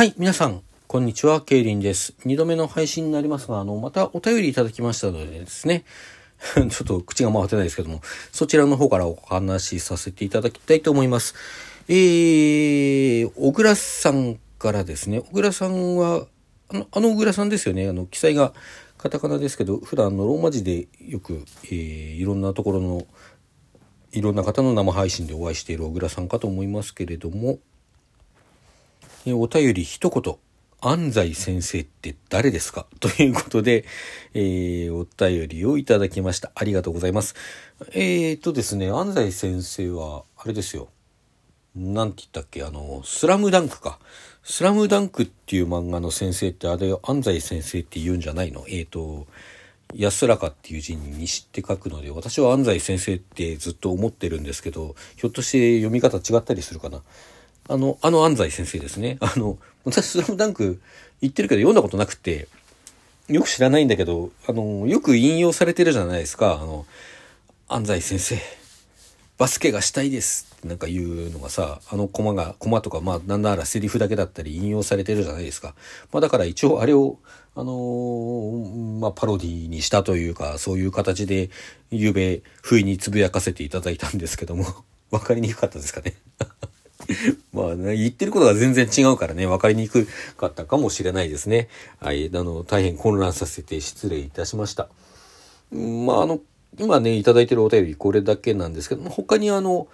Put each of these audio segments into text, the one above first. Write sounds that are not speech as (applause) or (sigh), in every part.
はい、皆さん、こんにちは、ケイリンです。二度目の配信になりますが、あの、またお便りいただきましたのでですね、(laughs) ちょっと口が回ってないですけども、そちらの方からお話しさせていただきたいと思います。えー、小倉さんからですね、小倉さんは、あの、あの小倉さんですよね、あの、記載がカタカナですけど、普段のローマ字でよく、えー、いろんなところの、いろんな方の生配信でお会いしている小倉さんかと思いますけれども、お便り一言。安西先生って誰ですか？(laughs) ということで、えー、お便りをいただきました。ありがとうございます。えーとですね、安西先生は、あれですよ。なんて言ったっけ？あの、スラムダンクか。スラムダンクっていう漫画の先生ってあれ安西先生って言うんじゃないの？えーと、安らかっていう字に西って書くので、私は安西先生ってずっと思ってるんですけど、ひょっとして読み方違ったりするかな？あの、あの安西先生ですね。(laughs) あの、私、スラムダンク言ってるけど読んだことなくて、よく知らないんだけど、あの、よく引用されてるじゃないですか。あの、安西先生、バスケがしたいですってなんか言うのがさ、あのコマが、コマとか、まあ、なんならセリフだけだったり引用されてるじゃないですか。まあ、だから一応あれを、あのーまあ、パロディにしたというか、そういう形で、ゆうべ、不意につぶやかせていただいたんですけども、(laughs) わかりにくかったですかね。(laughs) まあね、言ってることが全然違うからね、分かりにくかったかもしれないですね。はい、あの、大変混乱させて失礼いたしました。まあ、あの、今ね、いただいてるお便りこれだけなんですけども、他にあの、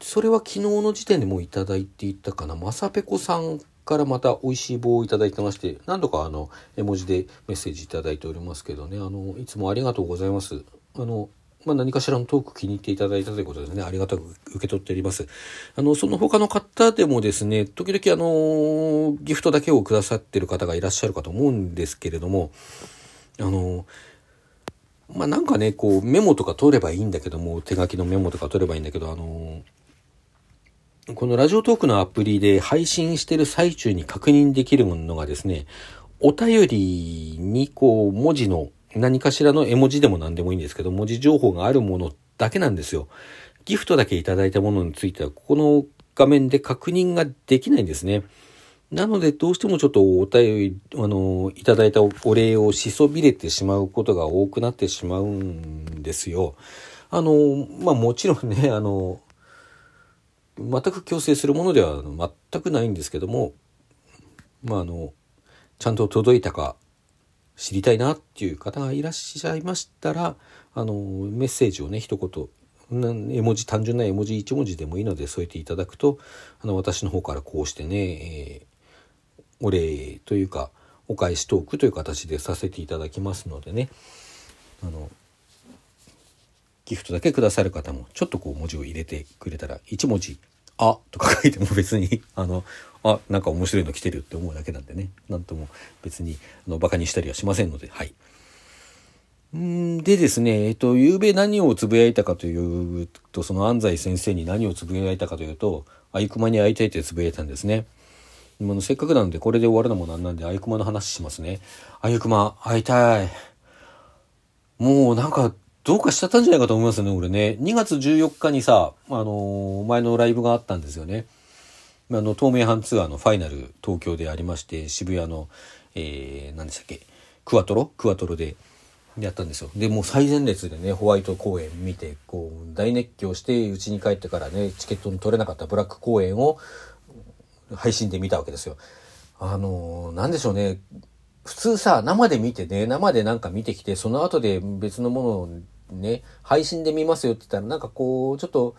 それは昨日の時点でもいただいていたかな、まさぺこさんからまた美味しい棒をいただいてまして、何度かあの、絵文字でメッセージいただいておりますけどね、あの、いつもありがとうございます。あの、まあ、何かしらのトーク気に入っていただいたということですね、ありがたく受け取っております。あの、その他の方でもですね、時々あの、ギフトだけをくださってる方がいらっしゃるかと思うんですけれども、あの、まあ、なんかね、こう、メモとか取ればいいんだけども、手書きのメモとか取ればいいんだけど、あの、このラジオトークのアプリで配信してる最中に確認できるものがですね、お便りにこう、文字の何かしらの絵文字でも何でもいいんですけど、文字情報があるものだけなんですよ。ギフトだけいただいたものについては、ここの画面で確認ができないんですね。なので、どうしてもちょっとお便り、あの、いただいたお礼をしそびれてしまうことが多くなってしまうんですよ。あの、まあ、もちろんね、(laughs) あの、全く強制するものでは全くないんですけども、まあ、あの、ちゃんと届いたか知りたいなっていう方がいらっしゃいましたら、あの、メッセージをね、一言、絵文字、単純な絵文字一文字でもいいので添えていただくと、あの、私の方からこうしてね、えー、お礼というか、お返しトークという形でさせていただきますのでね、あの、ギフトだけくださる方も、ちょっとこう文字を入れてくれたら、一文字、あとか書いても別に、あの、あ、なんか面白いの来てるって思うだけなんでね、なんとも別に、あの、馬鹿にしたりはしませんので、はい。んでですね、えっと、昨べ何をつぶやいたかというと、その安西先生に何をつぶやいたかというと、あいくまに会いたいってつぶやいたんですね。もせっかくなので、これで終わるのもなんなんで、あいくまの話しますね。あいくま、会いたい。もうなんか、どうかしちゃったんじゃないかと思いますね、俺ね。2月14日にさ、あのー、前のライブがあったんですよね。あの、東名阪ツアーのファイナル東京でありまして、渋谷の、えー、何でしたっけ、クワトロ？クワトロでやったんですよ。で、もう最前列でね、ホワイト公演見て、こう、大熱狂して、家に帰ってからね、チケットの取れなかったブラック公演を配信で見たわけですよ。あのー、なんでしょうね。普通さ、生で見てね、生でなんか見てきて、その後で別のものをね、配信で見ますよって言ったら、なんかこう、ちょっと、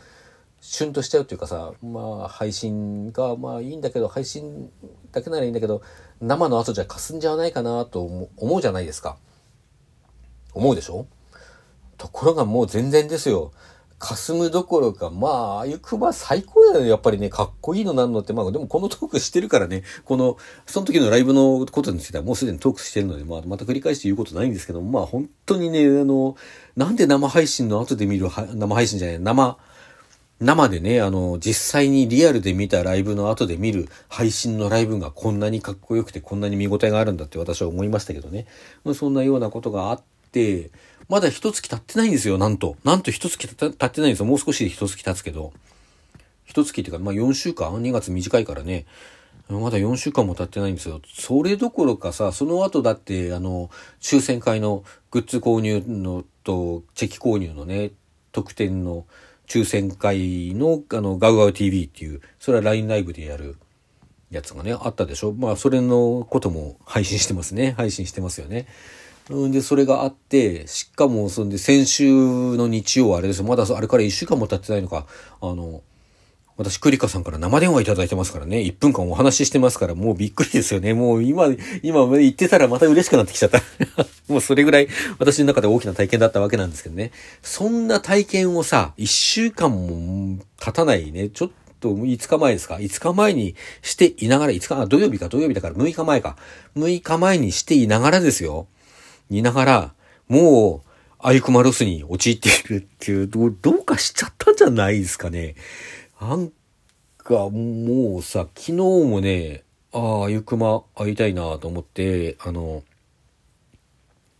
シュンとしちゃうっていうかさ、まあ、配信が、まあいいんだけど、配信だけならいいんだけど、生の後じゃ霞んじゃわないかなと思うじゃないですか。思うでしょ？ところがもう全然ですよ。霞むどころか、まあ、ああいう熊最高だよね。やっぱりね、かっこいいのなんのって、まあ、でもこのトークしてるからね、この、その時のライブのことについてはもうすでにトークしてるので、まあ、また繰り返して言うことないんですけどまあ、本当にね、あの、なんで生配信の後で見る、生配信じゃない、生、生でね、あの、実際にリアルで見たライブの後で見る配信のライブがこんなにかっこよくてこんなに見応えがあるんだって私は思いましたけどね。まあ、そんなようなことがあって、まだ一月経ってないんですよ、なんと。なんと一月経ってないんですよ。もう少しで一月経つけど。一月っていうか、まあ4週間 ?2 月短いからね。まだ4週間も経ってないんですよ。それどころかさ、その後だって、あの、抽選会のグッズ購入のと、チェキ購入のね、特典の抽選会の、あの、ガウガウ TV っていう、それは LINE ライブでやるやつがね、あったでしょ。まあ、それのことも配信してますね。配信してますよね。んで、それがあって、しかも、そんで、先週の日曜あれですよ。まだあれから1週間も経ってないのか。あの、私、クリカさんから生電話いただいてますからね。1分間お話ししてますから、もうびっくりですよね。もう今、今言ってたらまた嬉しくなってきちゃった。(laughs) もうそれぐらい私の中で大きな体験だったわけなんですけどね。そんな体験をさ、1週間も経たないね。ちょっと5日前ですか ?5 日前にしていながら、5日、あ、土曜日か土曜日だから6日前か。6日前にしていながらですよ。いながら、もう、アイクマロスに陥っているっていう、どうかしちゃったんじゃないですかね。なんかもうさ、昨日もね、ああ、あゆくま会いたいなと思って、あの、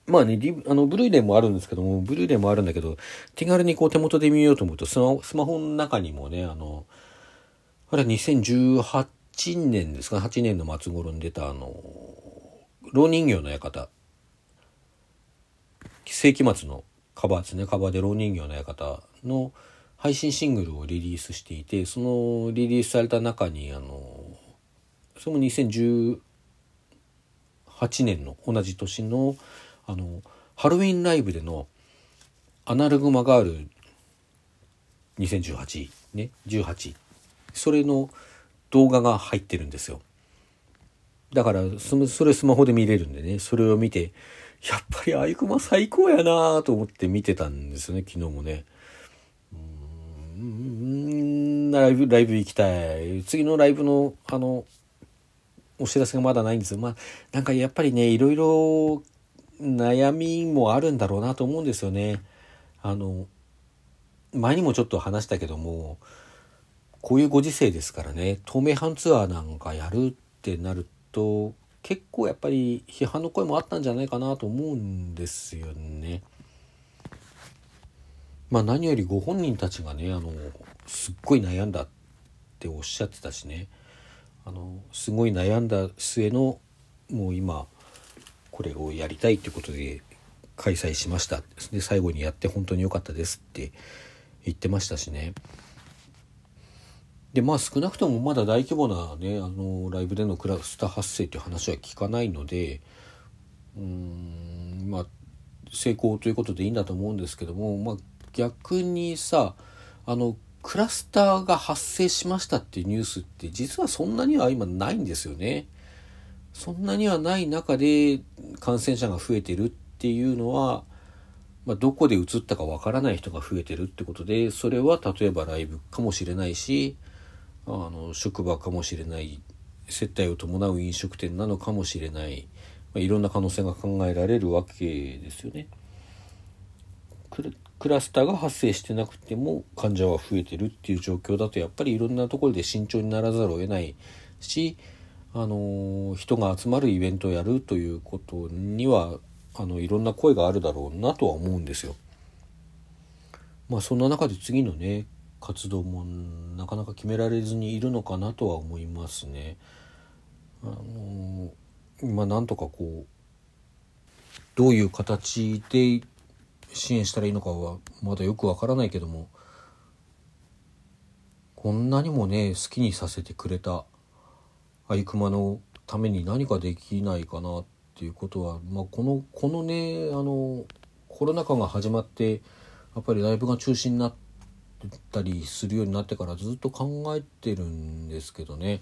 まあね、あの、ブルーレイもあるんですけども、ブルーレイもあるんだけど、手軽にこう手元で見ようと思うと、スマスマホの中にもね、あの、あれは2018年ですか、8年の末頃に出たあの、老人形の館。世紀末のカバーですね、カバーで老人形の館の、配信シングルをリリースしていてそのリリースされた中にあのそれも2018年の同じ年のあのハロウィンライブでのアナログマガール2018ね18それの動画が入ってるんですよ。だからそれスマホで見れるんでねそれを見てやっぱりアイクマ最高やなと思って見てたんですよね昨日もね。うんライブライブ行きたい。次のライブのあのお知らせがまだないんですよ。まあなんかやっぱりねいろいろ悩みもあるんだろうなと思うんですよね。あの前にもちょっと話したけどもこういうご時世ですからね透明版ツアーなんかやるってなると結構やっぱり批判の声もあったんじゃないかなと思うんですよね。まあ何よりご本人たちがねあのすっごい悩んだっておっしゃってたしね。あのすごい悩んだ末のもう今これをやりたいってことで開催しました。で最後にやって本当に良かったですって言ってましたしね。でまあ少なくともまだ大規模なねあのライブでのクラスター発生という話は聞かないのでうんまあ成功ということでいいんだと思うんですけどもまあ逆にさあのクラスターが発生しましたっていうニュースって実はそんなには今ないんですよね。そんなにはない中で感染者が増えてるっていうのは、まあ、どこで移ったかわからない人が増えてるってことでそれは例えばライブかもしれないしあの職場かもしれない接待を伴う飲食店なのかもしれない、まあ、いろんな可能性が考えられるわけですよね。クラスターが発生してなくても患者は増えてるっていう状況だとやっぱりいろんなところで慎重にならざるを得ないし、あの人が集まるイベントをやるということにはあのいろんな声があるだろうなとは思うんですよ。まあそんな中で次のね活動もなかなか決められずにいるのかなとは思いますね。あのまあなんとかこうどういう形で支援したらいいのかはまだよくわからないけどもこんなにもね好きにさせてくれたアイクマのために何かできないかなっていうことは、まあ、このこのねあのコロナ禍が始まってやっぱりライブが中止になってたりするようになってからずっと考えてるんですけどね。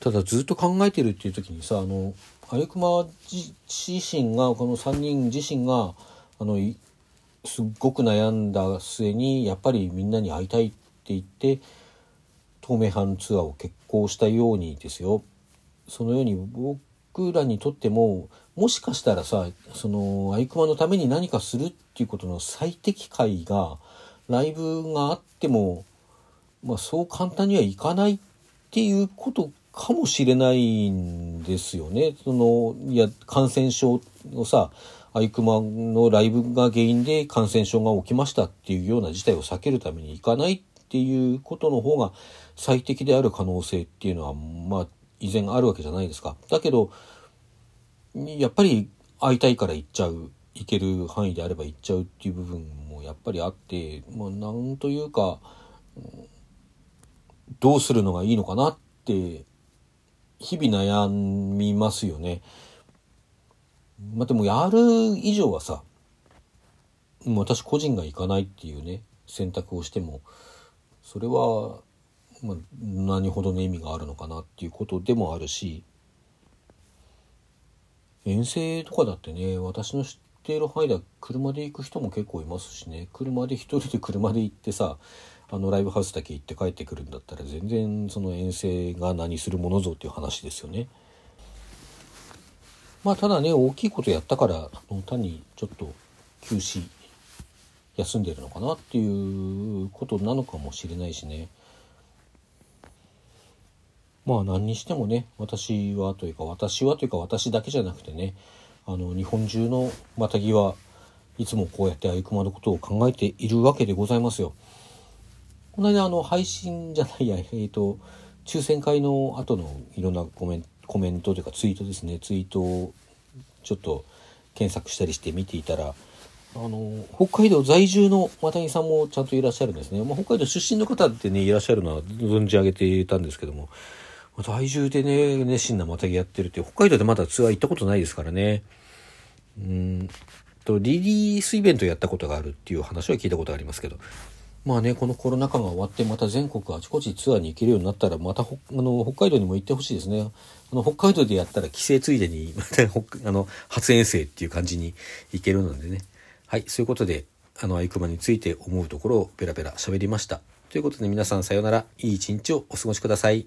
ただずっと考えてるっていう時にさあのアイクマ自身がこの3人自身があのすっごく悩んだ末にやっぱりみんなに会いたいって言って透明版ツアーを決行したようにですよ。そのように僕らにとってももしかしたらさそのアイクマのために何かするっていうことの最適解がライブがあっても、まあ、そう簡単にはいかないっていうことかもしれないんですよね。そのいや感染症をさアイクマのライブが原因で感染症が起きましたっていうような事態を避けるためにいかないってっていうことの方が最適である可能性っていうのはまあ依然あるわけじゃないですか。だけどやっぱり会いたいから行っちゃう行ける範囲であれば行っちゃうっていう部分もやっぱりあってまあなんというかどうするのがいいのかなって日々悩みますよね。まあ、でもやる以上はさもう私個人が行かないっていうね選択をしてもそれは、まあ、何ほどの意味があるのかなっていうことでもあるし遠征とかだってね私の知っている範囲では車で行く人も結構いますしね車で一人で車で行ってさあのライブハウスだけ行って帰ってくるんだったら全然その遠征が何するものぞっていう話ですよね。まあただね大きいことやったから単にちょっと休止休んでるのかなっていうことなのかもしれないしね。まあ何にしてもね私はというか私はというか私だけじゃなくてねあの日本中のまたぎはいつもこうやってあゆくまのことを考えているわけでございますよ。この間あの配信じゃないや (laughs) えっ、ー、と抽選会の後のいろんなコメンコメントというかツイートですね。ツイートをちょっと検索したりして見ていたらあの北海道在住のマタギさんもちゃんといらっしゃるんですね、まあ、北海道出身の方ってねいらっしゃるのは存じ上げていたんですけども。在住でね熱心なマタギやってるって北海道でまだツアー行ったことないですからねうんとリリースイベントやったことがあるっていう話は聞いたことありますけどまあね、このコロナ禍が終わって、また全国あちこちツアーに行けるようになったら、またあの北海道にも行ってほしいですね。あの北海道でやったら帰省ついでに、(laughs) またあの初遠征っていう感じに行けるのでね。はい、そういうことで、あの、アイクマについて思うところをペラペラ喋りました。ということで皆さんさようなら、いい一日をお過ごしください。